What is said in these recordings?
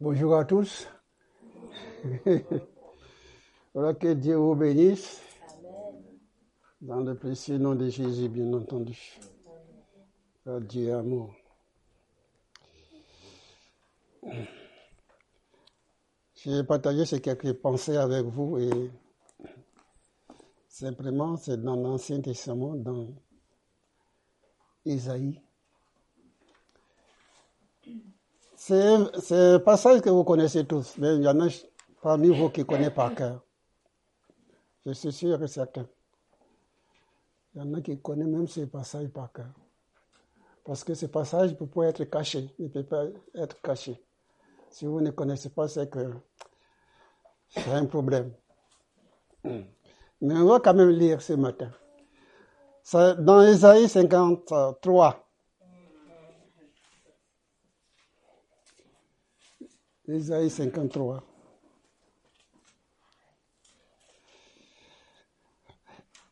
Bonjour à tous. voilà que Dieu vous bénisse. Dans le précieux nom de Jésus, bien entendu. Dieu amour. Je vais partager ces quelques pensées avec vous et simplement c'est dans l'Ancien Testament, dans Isaïe. C'est un passage que vous connaissez tous, mais il y en a parmi vous qui connaissent par cœur. Je suis sûr et certain. Il y en a qui connaissent même ce passage par cœur. Parce que ce passage peut pas être caché, il ne peut pas être caché. Si vous ne connaissez pas, c'est que c'est un problème. Mais on va quand même lire ce matin. Dans Isaïe 53, Isaïe 53.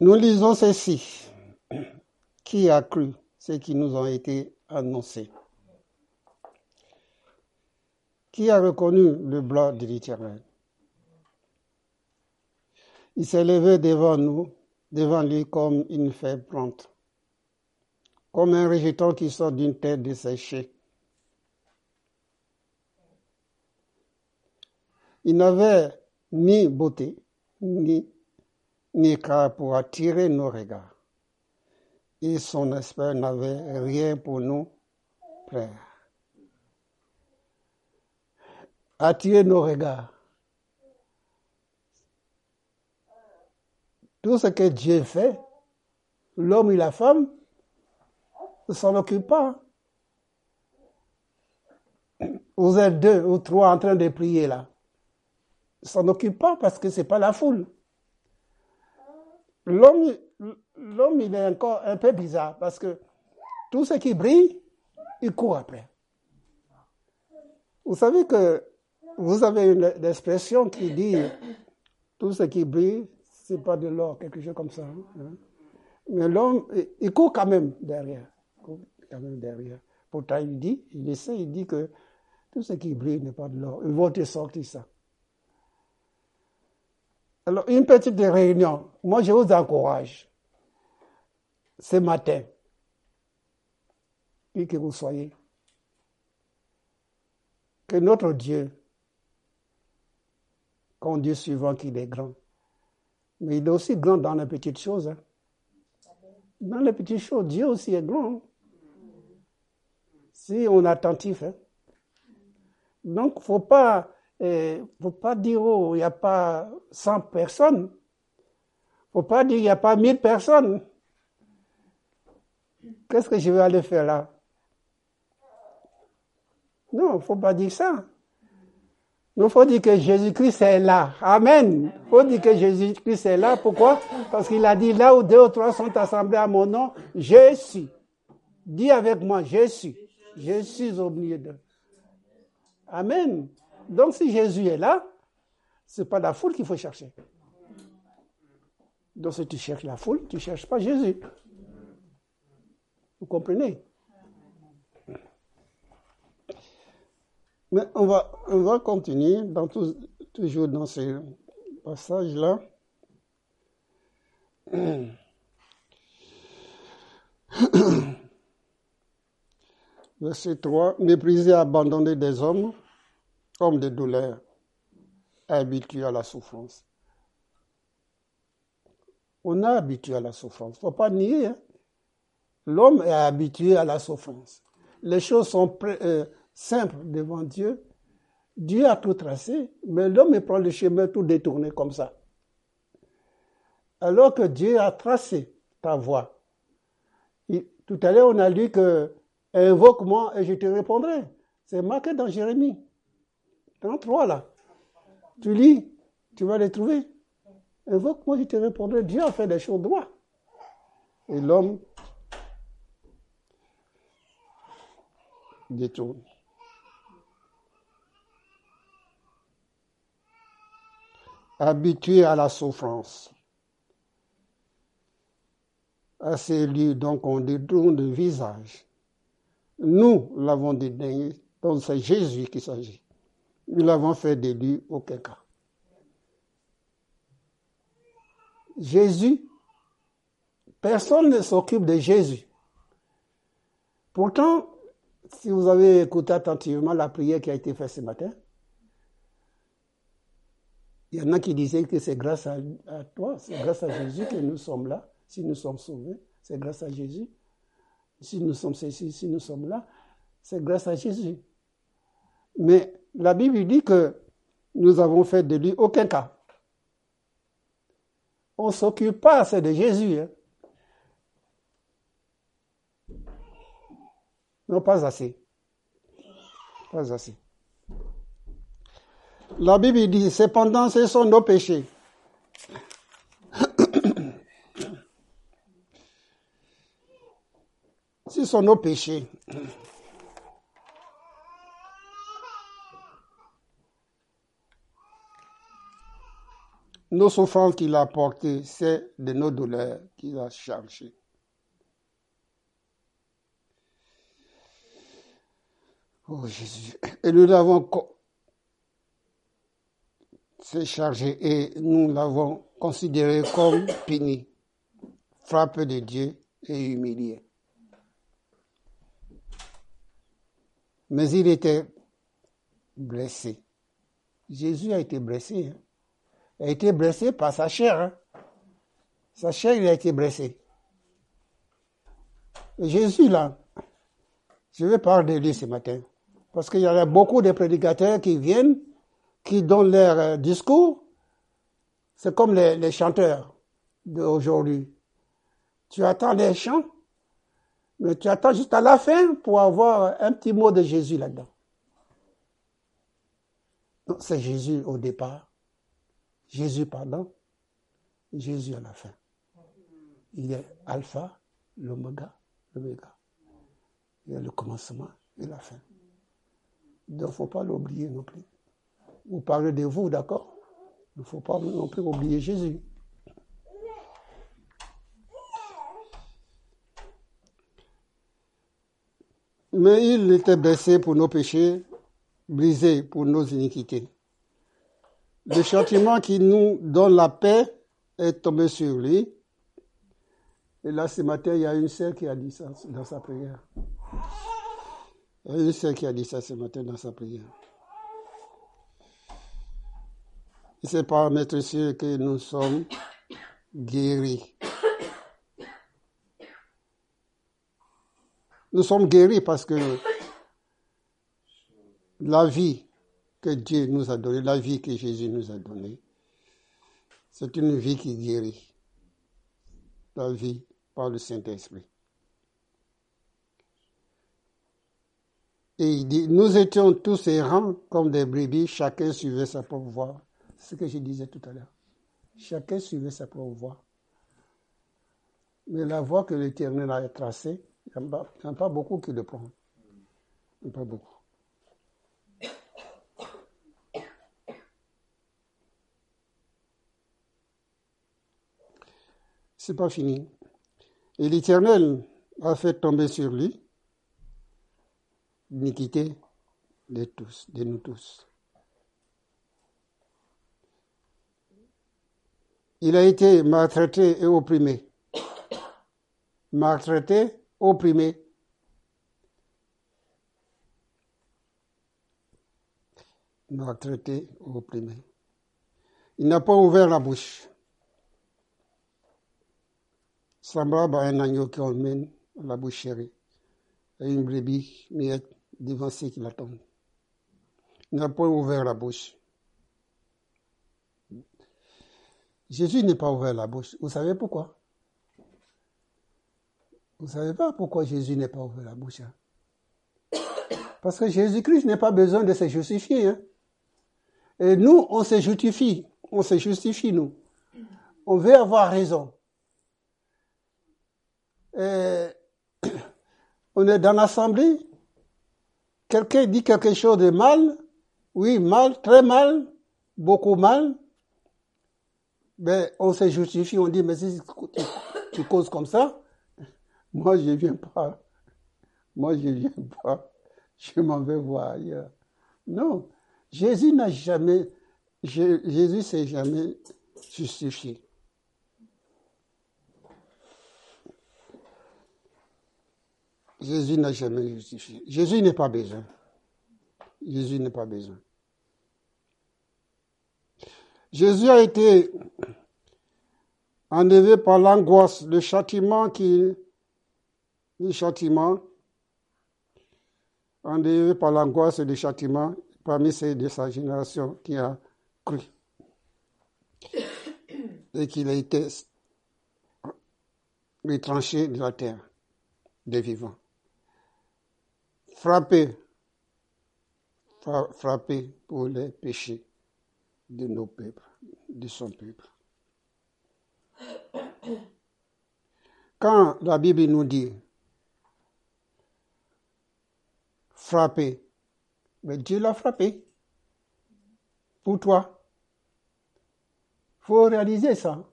Nous lisons ceci. Qui a cru ce qui nous ont été annoncés Qui a reconnu le blanc de l'Éternel? Il s'est levé devant nous, devant lui comme une fève plante, comme un rejeton qui sort d'une terre desséchée. Il n'avait ni beauté, ni, ni pour attirer nos regards. Et son aspect n'avait rien pour nous plaire. Attirer nos regards. Tout ce que Dieu fait, l'homme et la femme ne s'en occupent pas. Vous êtes deux ou trois en train de prier là s'en occupe pas parce que c'est pas la foule. L'homme, l'homme, il est encore un peu bizarre parce que tout ce qui brille, il court après. Vous savez que vous avez une expression qui dit tout ce qui brille, c'est pas de l'or, quelque chose comme ça. Hein. Mais l'homme, il court quand même derrière. Il court quand même derrière. Pourtant, il dit, il essaie, il dit que tout ce qui brille n'est pas de l'or. Il va te sortir ça. Alors, une petite réunion. Moi, je vous encourage. Ce matin, qui que vous soyez, que notre Dieu, Dieu suivant qu'il est grand, mais il est aussi grand dans les petites choses. Hein. Dans les petites choses, Dieu aussi est grand. Hein. Si on est attentif. Hein. Donc, il ne faut pas il ne faut pas dire, oh, il n'y a pas 100 personnes. Il ne faut pas dire, il n'y a pas 1000 personnes. Qu'est-ce que je vais aller faire là? Non, il ne faut pas dire ça. Il faut dire que Jésus-Christ est là. Amen. Il faut dire que Jésus-Christ est là. Pourquoi? Parce qu'il a dit, là où deux ou trois sont assemblés à mon nom, je suis. Dis avec moi, je suis. Je suis au milieu d'eux. Amen. Donc si Jésus est là, ce n'est pas la foule qu'il faut chercher. Donc si tu cherches la foule, tu ne cherches pas Jésus. Vous comprenez? Mais on va, on va continuer toujours dans ces passages-là. Verset 3, mépriser, abandonner des hommes homme de douleur, habitué à la souffrance. On est habitué à la souffrance. Il ne faut pas nier. Hein. L'homme est habitué à la souffrance. Les choses sont euh, simples devant Dieu. Dieu a tout tracé, mais l'homme prend le chemin tout détourné comme ça. Alors que Dieu a tracé ta voie. tout à l'heure, on a lu que invoque-moi et je te répondrai. C'est marqué dans Jérémie. 33 là. Tu lis, tu vas les trouver. Invoque, moi je te répondrai, Dieu a fait des choses droits. Et l'homme détourne. Habitué à la souffrance. À ces lieux, donc, on détourne le visage. Nous l'avons dédaigné, donc c'est Jésus qui s'agit nous l'avons fait de lui aucun cas. Jésus, personne ne s'occupe de Jésus. Pourtant, si vous avez écouté attentivement la prière qui a été faite ce matin, il y en a qui disaient que c'est grâce à, toi, c'est grâce à Jésus que nous sommes là, si nous sommes sauvés, c'est grâce à Jésus. Si nous sommes ceci, si nous sommes là, c'est grâce à Jésus. Mais la Bible dit que nous avons fait de lui aucun cas. On ne s'occupe pas assez de Jésus. Hein. Non, pas assez. Pas assez. La Bible dit, cependant, ce sont nos péchés. ce sont nos péchés. Nos souffrances qu'il a portées, c'est de nos douleurs qu'il a chargées. Oh Jésus. Et nous l'avons chargé et nous l'avons considéré comme puni, frappé de Dieu et humilié. Mais il était blessé. Jésus a été blessé. Hein. A été blessé par sa chair. Hein. Sa chair, il a été blessé. Jésus, là, je vais parler de lui ce matin. Parce qu'il y a beaucoup de prédicateurs qui viennent, qui donnent leur euh, discours. C'est comme les, chanteurs d'aujourd'hui. Tu attends les chants, mais tu attends juste à la fin pour avoir un petit mot de Jésus là-dedans. c'est Jésus au départ. Jésus pardon. Jésus à la fin. Il est alpha, l'oméga, l'oméga. Il y a le commencement et la fin. Il ne faut pas l'oublier non plus. Vous parlez de vous, d'accord? Il ne faut pas non plus oublier Jésus. Mais il était blessé pour nos péchés, brisé pour nos iniquités. Le châtiment qui nous donne la paix est tombé sur lui. Et là, ce matin, il y a une sœur qui a dit ça dans sa prière. Il y a une sœur qui a dit ça ce matin dans sa prière. C'est par mettre sûr que nous sommes guéris. Nous sommes guéris parce que la vie que Dieu nous a donnée, la vie que Jésus nous a donnée, c'est une vie qui guérit. La vie par le Saint-Esprit. Et il dit, nous étions tous errants comme des brebis, chacun suivait sa propre voie. C'est ce que je disais tout à l'heure. Chacun suivait sa propre voie. Mais la voie que l'Éternel a tracée, il n'y a, pas beaucoup qui le prennent. Il n'y a pas beaucoup. C'est pas fini. Et l'Éternel a fait tomber sur lui l'iniquité de tous, de nous tous. Il a été maltraité et opprimé. Maltraité, opprimé. Maltraité, opprimé. Il n'a pas ouvert la bouche. Semblable à un agneau qui emmène la bouche chérie et une brebis muette devant ceux qui l'attendent. Il n'a pas ouvert la bouche. Jésus n'est pas ouvert la bouche. Vous savez pourquoi? Vous savez pas pourquoi Jésus n'est pas ouvert la bouche hein? Parce que Jésus-Christ n'a pas besoin de se justifier. Hein? Et nous, on se justifie. On se justifie, nous. On veut avoir raison. Et on est dans l'assemblée, quelqu'un dit quelque chose de mal, oui, mal, très mal, beaucoup mal, mais on se justifie, on dit, mais si tu, causes comme ça, moi je ne viens pas. Moi je ne viens pas. Je m'en vais voir ailleurs. Non, Jésus n'a jamais, Jésus s'est jamais justifié. Jésus n'a jamais justifié. Jésus n'est pas besoin. Jésus n'est pas besoin. Jésus a été enlevé par l'angoisse, le châtiment qui, le châtiment, enlevé par l'angoisse et le châtiment parmi ceux de sa génération qui a cru et qu'il a été retranché de la terre des vivants, frappé, frappé pour les péchés de nos peuples, de son peuple. Quand la Bible nous dit frapper, mais Dieu l'a frappé pour toi. Il faut réaliser ça.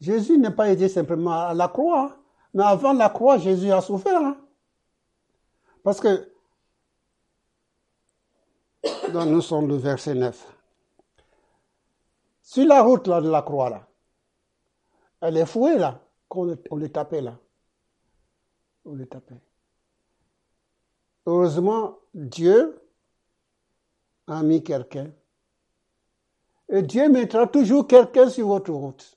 Jésus n'est pas été simplement à la croix, mais avant la croix, Jésus a souffert. Hein. Parce que, nous sommes le verset 9, sur la route là, de la croix, là, elle est fouée là, qu'on on le tapait là. On le tapait. Heureusement, Dieu a mis quelqu'un. Et Dieu mettra toujours quelqu'un sur votre route.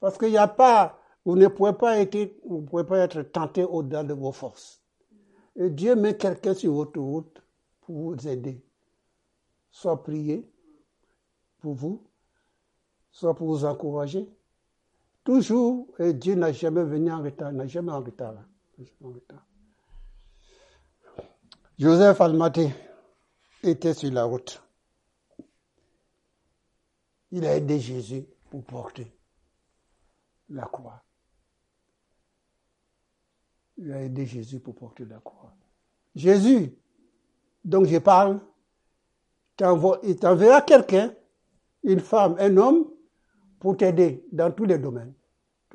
Parce qu'il n'y a pas, vous ne pouvez pas être tenté au-delà de vos forces. Et Dieu met quelqu'un sur votre route pour vous aider. Soit prier pour vous, soit pour vous encourager, Toujours, et Dieu n'a jamais venu en retard, n'a jamais en retard. Joseph Almaté était sur la route. Il a aidé Jésus pour porter la croix. Il a aidé Jésus pour porter la croix. Jésus, donc je parle, il t'enverra quelqu'un, une femme, un homme, pour t'aider dans tous les domaines,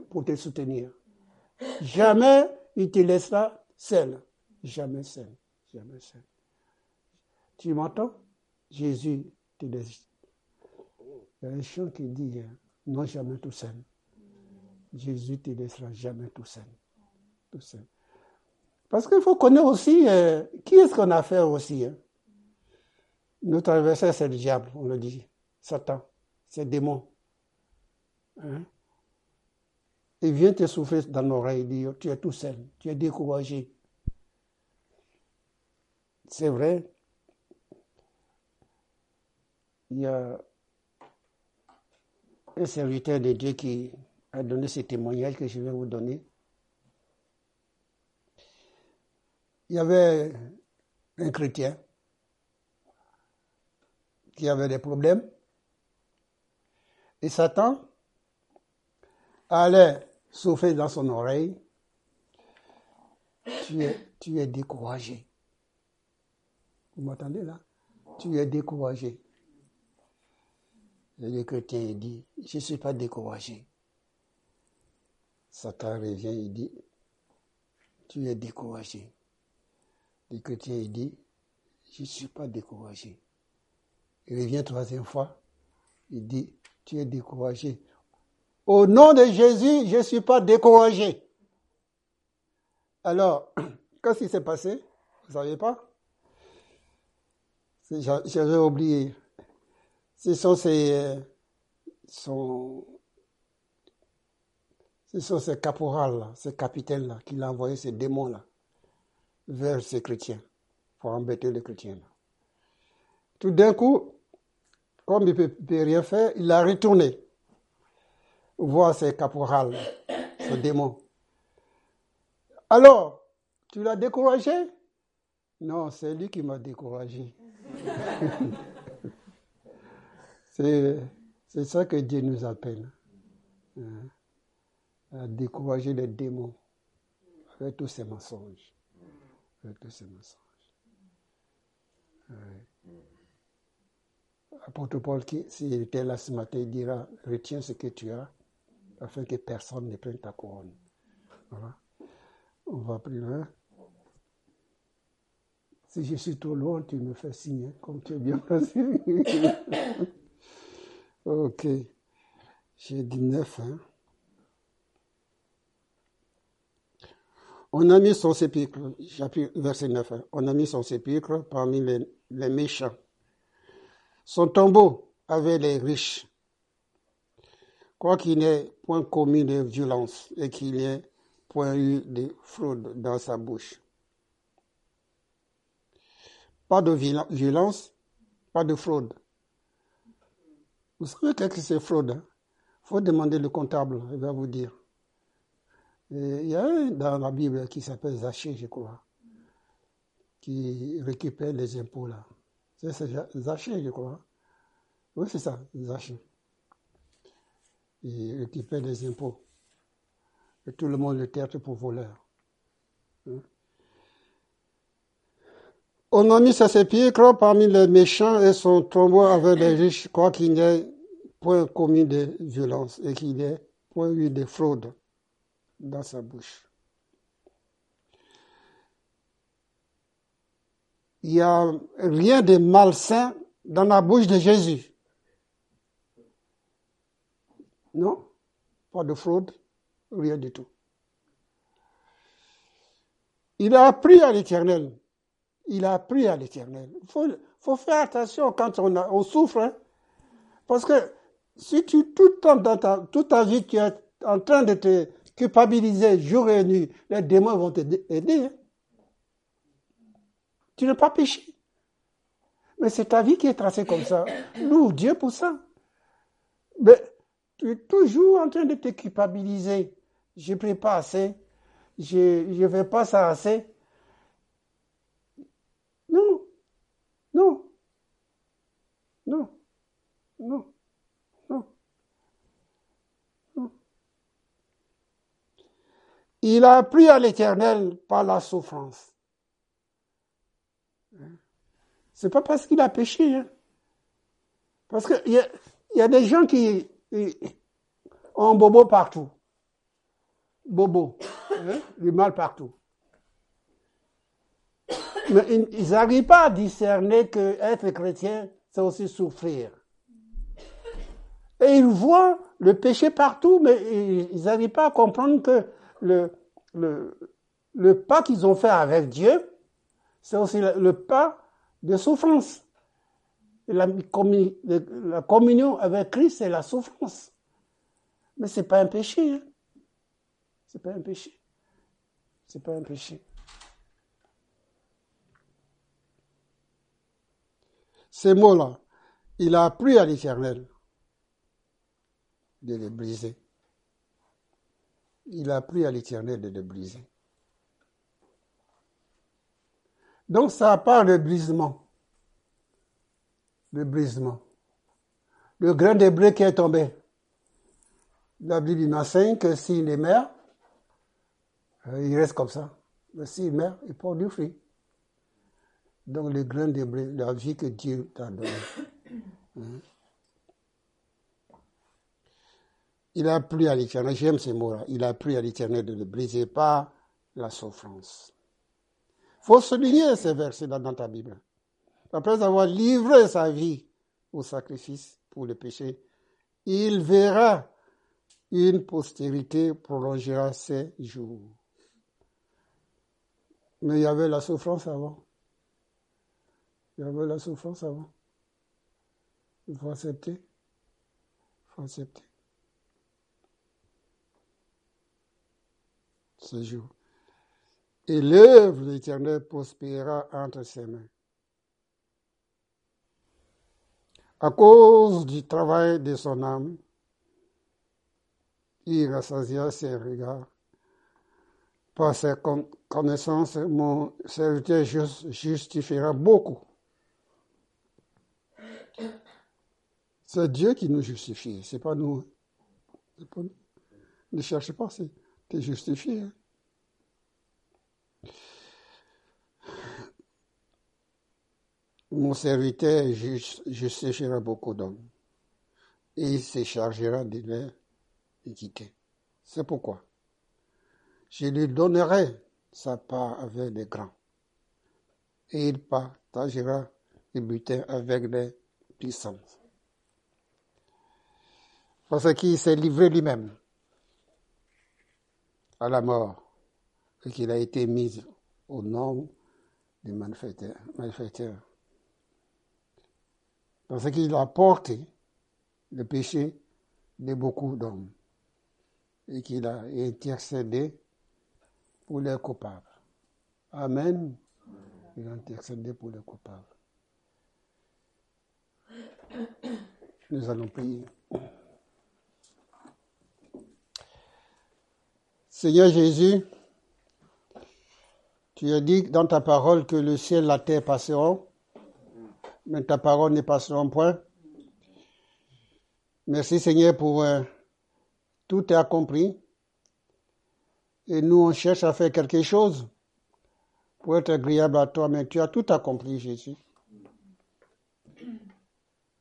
pour te soutenir. Jamais il te laissera seul. Jamais seul. Jamais seul. Tu m'entends? Jésus te laisse. Il y a un chant qui dit hein, non jamais tout seul. Jésus te laissera jamais tout seul. Tout seul. Parce qu'il faut connaître aussi euh, qui est-ce qu'on a affaire aussi. Hein? Notre adversaire, c'est le diable, on le dit. Satan, c'est démon. Hein? Il vient te souffler dans l'oreille, dire tu es tout seul, tu es découragé. C'est vrai, il y a un serviteur de Dieu qui a donné ce témoignage que je vais vous donner. Il y avait un chrétien qui avait des problèmes et Satan allait souffler dans son oreille, tu es, découragé. Vous m'entendez là? Tu es découragé. le chrétien dit, je ne suis pas découragé. Satan revient, il dit, tu es découragé. Le chrétien il dit, je ne suis pas découragé. Il revient troisième fois, il dit, tu es découragé. Au nom de Jésus, je ne suis pas découragé. Alors, qu'est-ce qui s'est passé? Vous ne savez pas? J'avais oublié. Ce sont ces, sont, ce sont ces caporales, ces capitaines-là, qui l'ont envoyé ces démons-là vers ces chrétiens pour embêter les chrétiens. Tout d'un coup, comme il ne peut rien faire, il a retourné voir ces caporales, ce démon. Alors, tu l'as découragé? Non, c'est lui qui m'a découragé. c'est ça que Dieu nous appelle. Hein, à décourager les démons avec tous ces mensonges. Avec tous ces mensonges. Apôtre Paul, s'il était là ce matin, il dira, retiens ce que tu as afin que personne ne prenne ta couronne. Voilà. On va plus loin. Si je suis trop loin, tu me fais signer, comme tu es bien placé. ok. J'ai dit 9. Hein. On a mis son sépulcre, verset 9, hein. on a mis son sépulcre parmi les, les méchants. Son tombeau avait les riches. Quoi qu'il n'ait point commis de violence et qu'il n'y ait point eu de fraude dans sa bouche. Pas de violence, pas de fraude. Vous savez qu'est-ce que c'est fraude Il hein? faut demander le comptable, il va vous dire. Il y a un dans la Bible qui s'appelle Zachée, je crois, qui récupère les impôts là. C'est Zachée, je crois. Oui, c'est ça, Zachée. Il récupère les impôts. Et tout le monde le traite pour voleur. Hein? On a mis à ses pieds parmi les méchants et son tombeau avec les riches, quoi qu'il n'y ait point commis de violence et qu'il n'y ait point eu de fraude dans sa bouche. Il n'y a rien de malsain dans la bouche de Jésus. Non, pas de fraude, rien du tout. Il a appris à l'éternel il a appris à l'éternel. Il faut, faire attention quand on, souffre. Hein. Parce que si tu, tout le temps, dans toute ta vie, tu es en train de te culpabiliser jour et nuit, les démons vont t'aider. Hein. Tu n'as pas péché. Mais c'est ta vie qui est tracée comme ça. Loue Dieu pour ça. Mais tu es toujours en train de te culpabiliser. Je ne prie pas assez. Je ne fais pas ça assez. Non. Non. Non. Non. Non. Il a appris à l'éternel par la souffrance. C'est pas parce qu'il a péché. Hein. Parce qu'il y, y, a des gens qui ont bobo partout. Bobo. Hein? Du mal partout. Mais ils n'arrivent pas à discerner que être chrétien, c'est aussi souffrir. Et ils voient le péché partout, mais ils n'arrivent pas à comprendre que le, pas qu'ils ont fait avec Dieu, c'est aussi le, pas de souffrance. La, communion avec Christ, c'est la souffrance. Mais c'est pas un péché. Hein. C'est pas un péché. C'est pas un péché. Ces mots-là, il a appris à l'Éternel de les briser. Il a appris à l'Éternel de les briser. Donc ça part le brisement. Le brisement. Le grain de blé qui est tombé. La Bible m'enseigne que s'il est mère, euh, il reste comme ça. Mais s'il meurt, il porte du fruit. Donc le grain de blé, la vie que Dieu t'a donnée. Hein? Il a pris à l'éternel, j'aime ces mots-là, il a pris à l'éternel de ne briser pas la souffrance. Il faut souligner ces versets dans ta Bible. Après avoir livré sa vie au sacrifice pour le péché, il verra une postérité prolongera ses jours. Mais il y avait la souffrance avant. Il y avait la souffrance avant. Il faut accepter. Il faut accepter. Ce jour. Et l'œuvre de l'Éternel prospérera entre ses mains. À cause du travail de son âme, il rassasia ses regards. Par ses connaissances, mon serviteur justifiera beaucoup. C'est Dieu qui nous justifie, c'est pas nous. Pas nous. Ne cherchez pas, c'est justifié. Hein. Mon serviteur justifiera beaucoup d'hommes et il se chargera de leur équité. C'est pourquoi je lui donnerai sa part avec les grands et il partagera le butin avec les puissants. Parce qu'il s'est livré lui-même à la mort et qu'il a été mis au nom des malfaiteurs. Parce qu'il a porté le péché de beaucoup d'hommes et qu'il a intercédé pour les coupables. Amen. Il a intercédé pour les coupables. Nous allons prier. Seigneur Jésus, tu as dit dans ta parole que le ciel et la terre passeront, mais ta parole ne passera point. Merci Seigneur pour euh, tout est accompli. Et nous, on cherche à faire quelque chose pour être agréable à toi, mais tu as tout accompli, Jésus.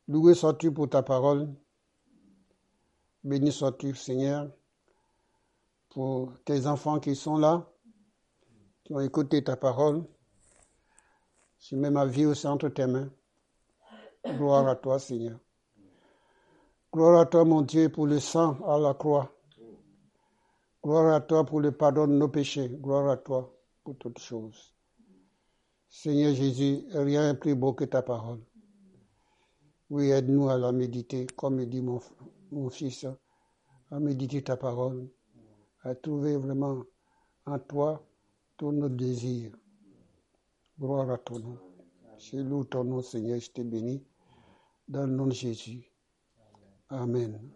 Loué sois-tu pour ta parole. Béni sois-tu, Seigneur, pour tes enfants qui sont là, qui écouté ta parole. Je mets ma vie aussi entre tes mains. Gloire à toi, Seigneur. Gloire à toi, mon Dieu, pour le sang à la croix. Gloire à toi pour le pardon de nos péchés. Gloire à toi pour toutes choses. Seigneur Jésus, rien n'est plus beau que ta parole. Oui, aide-nous à la méditer, comme dit mon, mon fils, à méditer ta parole, à trouver vraiment en toi tous nos désirs. Gloire à ton nom. Je loue ton nom, Seigneur, je te bénis. Dans le nom de Jésus. Amen.